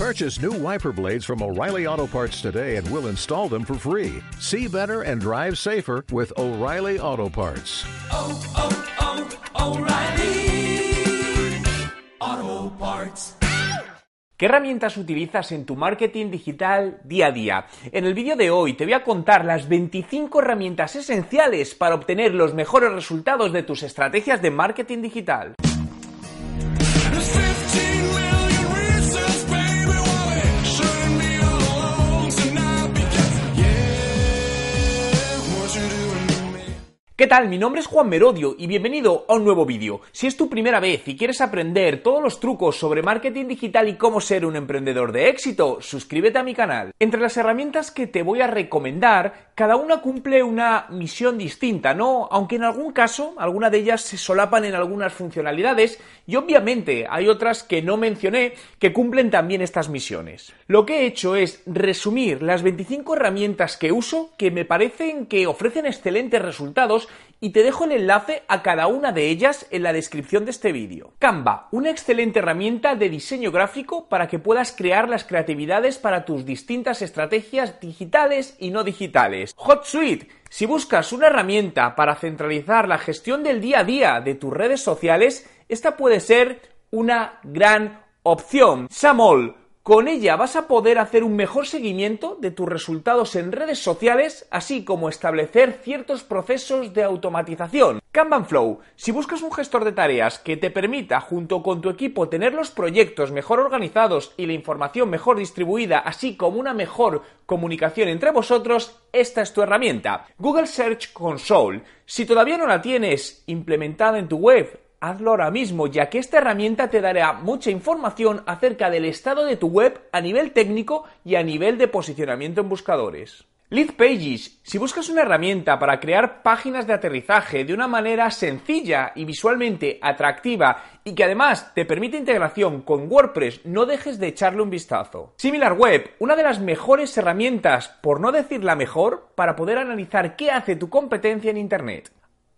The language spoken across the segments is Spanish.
Purchase new wiper blades from O'Reilly Auto Parts today and we'll install them for free. See better and drive safer with O'Reilly Auto Parts. oh, oh, O'Reilly Auto Parts. ¿Qué herramientas utilizas en tu marketing digital día a día? En el vídeo de hoy te voy a contar las 25 herramientas esenciales para obtener los mejores resultados de tus estrategias de marketing digital. Tal? Mi nombre es Juan Merodio y bienvenido a un nuevo vídeo. Si es tu primera vez y quieres aprender todos los trucos sobre marketing digital y cómo ser un emprendedor de éxito, suscríbete a mi canal. Entre las herramientas que te voy a recomendar, cada una cumple una misión distinta, ¿no? Aunque en algún caso, algunas de ellas se solapan en algunas funcionalidades y obviamente hay otras que no mencioné que cumplen también estas misiones. Lo que he hecho es resumir las 25 herramientas que uso que me parecen que ofrecen excelentes resultados y te dejo el enlace a cada una de ellas en la descripción de este vídeo. Canva, una excelente herramienta de diseño gráfico para que puedas crear las creatividades para tus distintas estrategias digitales y no digitales. HotSuite, si buscas una herramienta para centralizar la gestión del día a día de tus redes sociales, esta puede ser una gran opción. Samol, con ella vas a poder hacer un mejor seguimiento de tus resultados en redes sociales, así como establecer ciertos procesos de automatización. Kanban Flow, si buscas un gestor de tareas que te permita, junto con tu equipo, tener los proyectos mejor organizados y la información mejor distribuida, así como una mejor comunicación entre vosotros, esta es tu herramienta. Google Search Console, si todavía no la tienes implementada en tu web, hazlo ahora mismo, ya que esta herramienta te dará mucha información acerca del estado de tu web a nivel técnico y a nivel de posicionamiento en buscadores. Lead Pages, si buscas una herramienta para crear páginas de aterrizaje de una manera sencilla y visualmente atractiva y que además te permite integración con WordPress, no dejes de echarle un vistazo. SimilarWeb, una de las mejores herramientas, por no decir la mejor, para poder analizar qué hace tu competencia en Internet.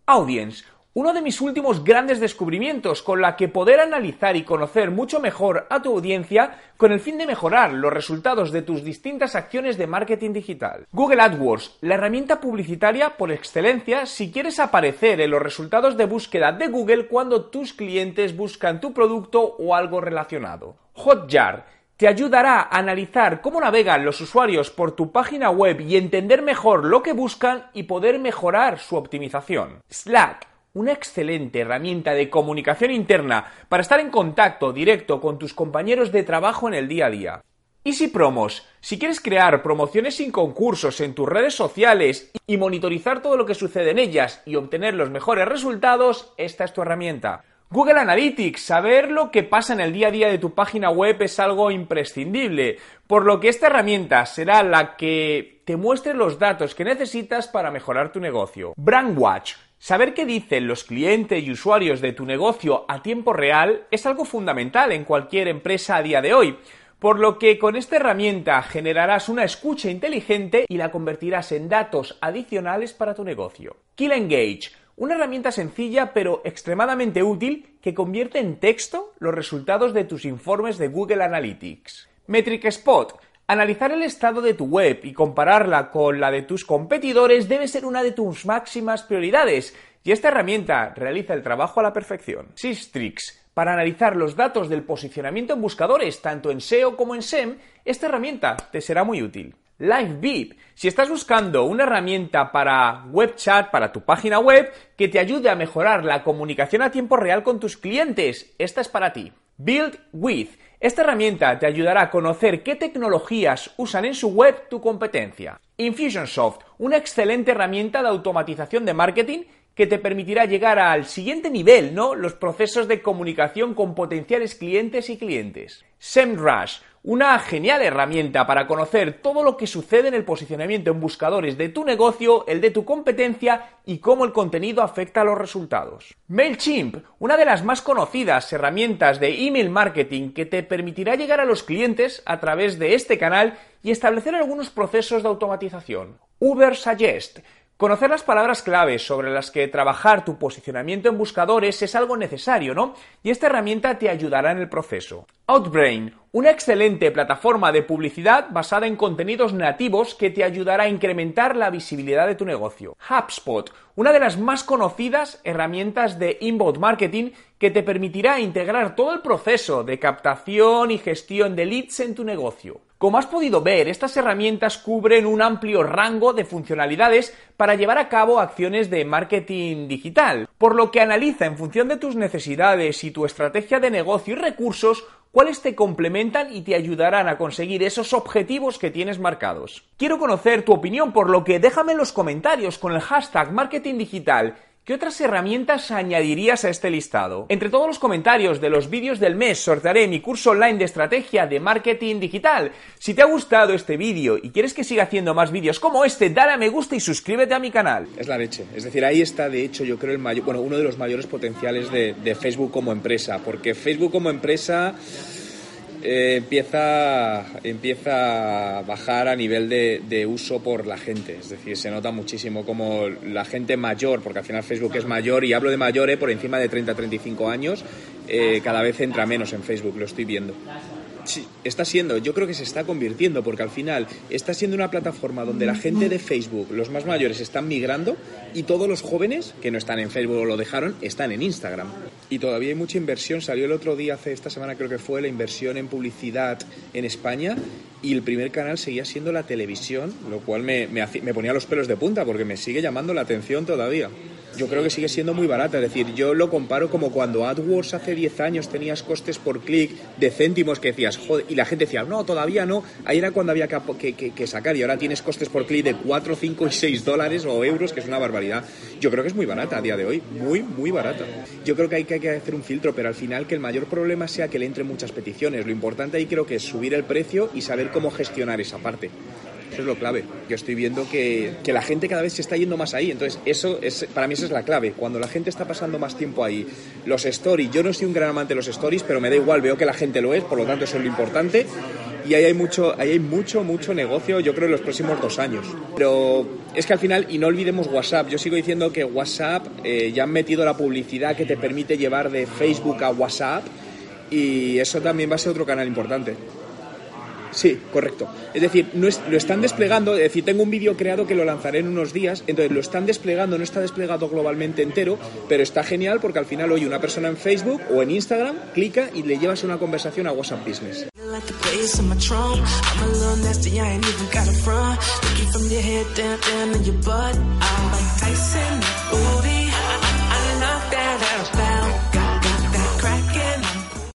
Audience, uno de mis últimos grandes descubrimientos con la que poder analizar y conocer mucho mejor a tu audiencia con el fin de mejorar los resultados de tus distintas acciones de marketing digital. Google AdWords, la herramienta publicitaria por excelencia si quieres aparecer en los resultados de búsqueda de Google cuando tus clientes buscan tu producto o algo relacionado. Hotjar, te ayudará a analizar cómo navegan los usuarios por tu página web y entender mejor lo que buscan y poder mejorar su optimización. Slack, una excelente herramienta de comunicación interna para estar en contacto directo con tus compañeros de trabajo en el día a día. Easy Promos, si quieres crear promociones sin concursos en tus redes sociales y monitorizar todo lo que sucede en ellas y obtener los mejores resultados, esta es tu herramienta. Google Analytics, saber lo que pasa en el día a día de tu página web es algo imprescindible, por lo que esta herramienta será la que te muestre los datos que necesitas para mejorar tu negocio. Brandwatch, Saber qué dicen los clientes y usuarios de tu negocio a tiempo real es algo fundamental en cualquier empresa a día de hoy, por lo que con esta herramienta generarás una escucha inteligente y la convertirás en datos adicionales para tu negocio. Kill Engage, una herramienta sencilla pero extremadamente útil que convierte en texto los resultados de tus informes de Google Analytics. Metric Spot, Analizar el estado de tu web y compararla con la de tus competidores debe ser una de tus máximas prioridades, y esta herramienta realiza el trabajo a la perfección. Systrix. Para analizar los datos del posicionamiento en buscadores, tanto en SEO como en SEM, esta herramienta te será muy útil. LiveBeep. Si estás buscando una herramienta para web chat, para tu página web, que te ayude a mejorar la comunicación a tiempo real con tus clientes, esta es para ti. Build With. Esta herramienta te ayudará a conocer qué tecnologías usan en su web tu competencia. Infusionsoft, una excelente herramienta de automatización de marketing que te permitirá llegar al siguiente nivel, ¿no? Los procesos de comunicación con potenciales clientes y clientes. SEMrush, una genial herramienta para conocer todo lo que sucede en el posicionamiento en buscadores de tu negocio, el de tu competencia y cómo el contenido afecta a los resultados. MailChimp, una de las más conocidas herramientas de email marketing que te permitirá llegar a los clientes a través de este canal y establecer algunos procesos de automatización. Uber Suggest, Conocer las palabras claves sobre las que trabajar tu posicionamiento en buscadores es algo necesario, ¿no? Y esta herramienta te ayudará en el proceso. Outbrain, una excelente plataforma de publicidad basada en contenidos nativos que te ayudará a incrementar la visibilidad de tu negocio. HubSpot, una de las más conocidas herramientas de inbound marketing que te permitirá integrar todo el proceso de captación y gestión de leads en tu negocio. Como has podido ver, estas herramientas cubren un amplio rango de funcionalidades para llevar a cabo acciones de marketing digital, por lo que analiza en función de tus necesidades y tu estrategia de negocio y recursos cuáles te complementan y te ayudarán a conseguir esos objetivos que tienes marcados. Quiero conocer tu opinión, por lo que déjame en los comentarios con el hashtag marketing digital ¿Qué otras herramientas añadirías a este listado? Entre todos los comentarios de los vídeos del mes sortearé mi curso online de estrategia de marketing digital. Si te ha gustado este vídeo y quieres que siga haciendo más vídeos como este, dale a me gusta y suscríbete a mi canal. Es la leche. Es decir, ahí está, de hecho, yo creo, el mayor, bueno, uno de los mayores potenciales de, de Facebook como empresa. Porque Facebook como empresa eh, empieza, empieza a bajar a nivel de, de uso por la gente. Es decir, se nota muchísimo como la gente mayor, porque al final Facebook es mayor, y hablo de mayores por encima de 30-35 años, eh, cada vez entra menos en Facebook, lo estoy viendo. Está siendo, yo creo que se está convirtiendo, porque al final está siendo una plataforma donde la gente de Facebook, los más mayores, están migrando y todos los jóvenes que no están en Facebook o lo dejaron, están en Instagram. Y todavía hay mucha inversión. Salió el otro día, hace esta semana creo que fue, la inversión en publicidad en España y el primer canal seguía siendo la televisión, lo cual me, me ponía los pelos de punta porque me sigue llamando la atención todavía. Yo creo que sigue siendo muy barata, es decir, yo lo comparo como cuando AdWords hace 10 años tenías costes por clic de céntimos que decías, joder, y la gente decía, no, todavía no, ahí era cuando había que, sacar y ahora tienes costes por clic de 4, 5 y 6 dólares o euros, que es una barbaridad. Yo creo que es muy barata a día de hoy, muy, muy barata. Yo creo que, hay que hacer un filtro, pero al final que el mayor problema sea que le entren muchas peticiones. Lo importante ahí creo que es subir el precio y saber cómo gestionar esa parte. Eso es lo clave. Yo estoy viendo que, que la gente cada vez se está yendo más ahí. Entonces, eso es, para mí esa es la clave. Cuando la gente está pasando más tiempo ahí, los stories, yo no soy un gran amante de los stories, pero me da igual, veo que la gente lo es, por lo tanto eso es lo importante. Y ahí hay mucho, ahí hay mucho, mucho negocio, yo creo, en los próximos dos años. Pero es que al final, y no olvidemos WhatsApp, yo sigo diciendo que WhatsApp eh, ya han metido la publicidad que te permite llevar de Facebook a WhatsApp y eso también va a ser otro canal importante. Sí, correcto. Es decir, no es- lo están desplegando, es decir, tengo un vídeo creado que lo lanzaré en unos días, entonces lo están desplegando, no está desplegado globalmente entero, pero está genial porque al final hoy una persona en Facebook o en Instagram clica y le llevas una conversación a WhatsApp Business.